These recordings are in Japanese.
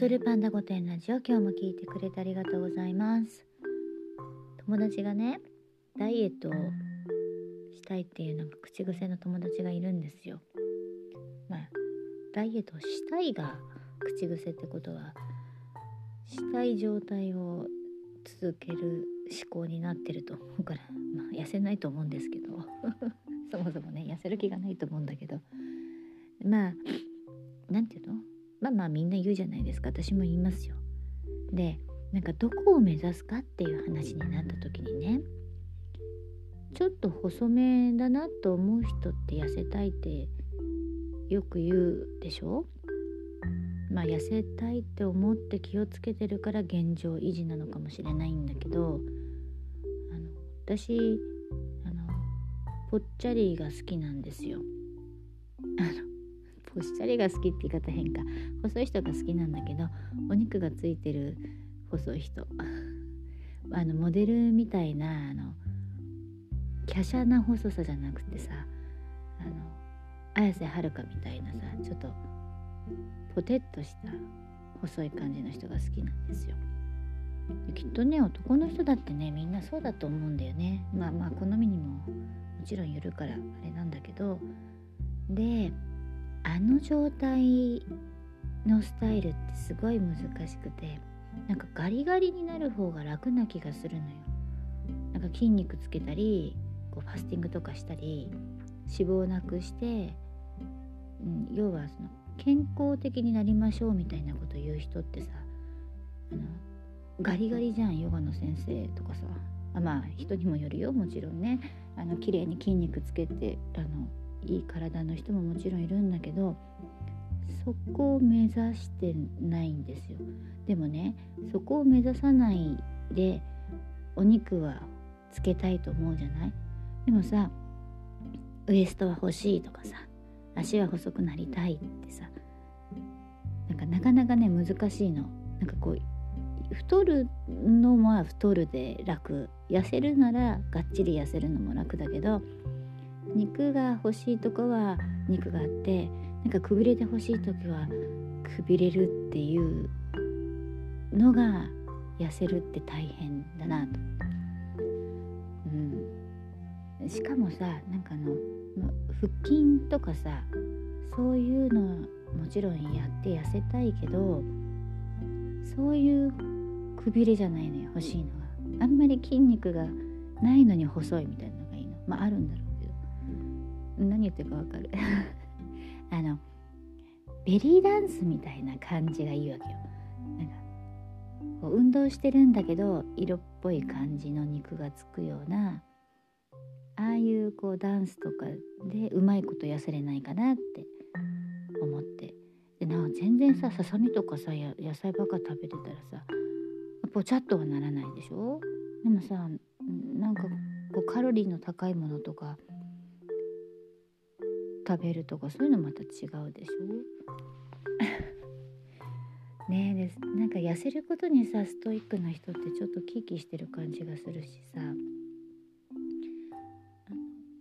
踊るパンダ御殿ラジオ今日も聞いてくれてありがとうございます。友達がねダイエットをしたいっていうなんか口癖の友達がいるんですよ。まあダイエットしたいが口癖ってことはしたい状態を続ける思考になってると思うからまあ痩せないと思うんですけど。そもそもね痩せる気がないと思うんだけど。まあ何て言うの？まあまあみんな言うじゃないですか私も言いますよ。でなんかどこを目指すかっていう話になった時にねちょっと細めだなと思う人って痩せたいってよく言うでしょ？まあ痩せたいって思って気をつけてるから現状維持なのかもしれないんだけどあの私あのぽっちゃりが好きなんですよ。あのぽっちゃりが好きって言い方変か。細い人が好きなんだけどお肉がついてる細い人。あのモデルみたいなあの華奢な細さじゃなくてさあの綾瀬はるかみたいなさちょっとポテッとした細い感じの人が好きなんですよ。きっとね男の人だってねみんなそうだと思うんだよね。まあまあ好みにももちろんよるからあれなんだけど。であの状態のスタイルってすごい難しくてなんかガリガリになる方が楽な気がするのよ。なんか筋肉つけたりこうファスティングとかしたり脂肪をなくして、うん、要はその健康的になりましょうみたいなこと言う人ってさあのガリガリじゃんヨガの先生とかさ。あまあ人にもよるよもちろんね。あの綺麗に筋肉つけてあのいい体の人ももちろんいるんだけどそこを目指してないんですよ。でもねそこを目指さないでお肉はつけたいと思うじゃない？でもさウエストは欲しいとかさ足は細くなりたいってさなんかなかなかね難しいの。なんかこう太るのは太るで楽。痩せるならがっちり痩せるのも楽だけど肉が欲しいとこは肉があってなんかくびれて欲しい時はくびれるっていうのが痩せるって大変だなと。うん、しかもさなんかあの腹筋とかさそういうのもちろんやって痩せたいけどそういうくびれじゃないのよ欲しいのがあんまり筋肉がないのに細いみたいなのがいいの。まああるんだろう。何言ってるかわかる。あのベリーダンスみたいな感じがいいわけよ。なんかこう運動してるんだけど色っぽい感じの肉がつくようなああいうこうダンスとかでうまいこと痩せれないかなって思って。でな全然さささみとかさ野菜ばっか食べてたらさぽちゃっとはならないでしょ？でもさなんかこうカロリーの高いものとか食べるとかそういうのまた違うでしょ？ねえです。なんか痩せることにさストイックな人ってちょっとキーキしてる感じがするしさ。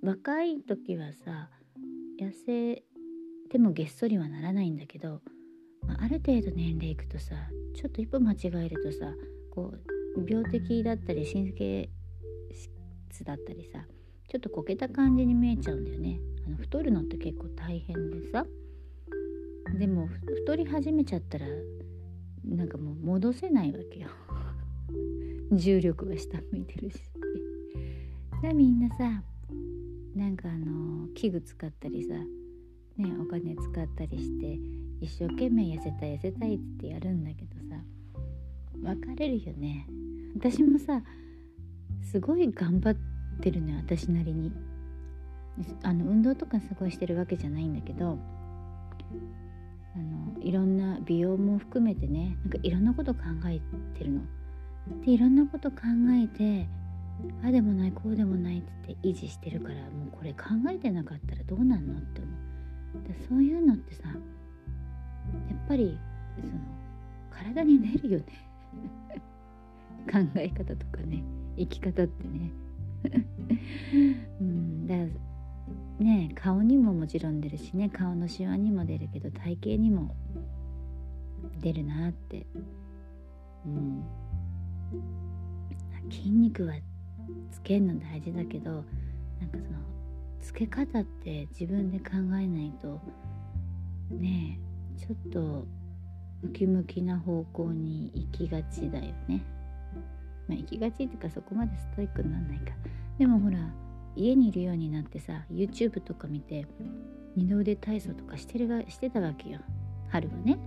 若い時はさ痩せてもげっそりはならないんだけど、まあ、ある程度年齢いくとさちょっと一歩間違えるとさこう病的だったり神経質だったりさちょっとこけた感じに見えちゃうんだよね。太るのって結構大変でさ。でも太り始めちゃったらなんかもう戻せないわけよ。重力が下向いてるし。だみんなさなんかあの器具使ったりさねお金使ったりして一生懸命痩せたい痩せたいってやるんだけどさ別れるよね。私もさすごい頑張ってるのよ私なりに。あの運動とかすごいしてるわけじゃないんだけどあのいろんな美容も含めてねなんかいろんなこと考えてるの。でいろんなこと考えてあでもないこうでもないっつって維持してるからもうこれ考えてなかったらどうなんのって思う。でそういうのってさやっぱりその体に出るよね 考え方とかね生き方ってね うんだからね顔にももちろん出るしね顔のシワにも出るけど体型にも出るなってうん筋肉はつけるの大事だけどなんかそのつけ方って自分で考えないとねえちょっとムキムキな方向に行きがちだよね。まあ、行きがちっていうかそこまでストイックになんないか。でもほら家にいるようになってさ YouTube とか見て二の腕体操とかしてるしてたわけよ。春はね。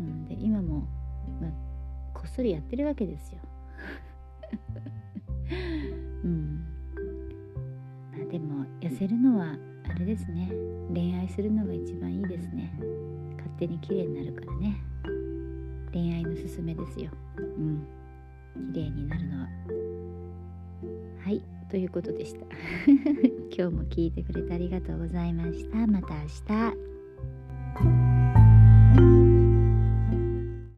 うん、で今も、ま、こっそりやってるわけですよ。うん。まあでも痩せるのはあれですね。恋愛するのが一番いいですね。勝手に綺麗になるからね。恋愛のすすめですよ。うん。綺麗になるのは。ということでした。今日も聞いてくれてありがとうございました。また明日。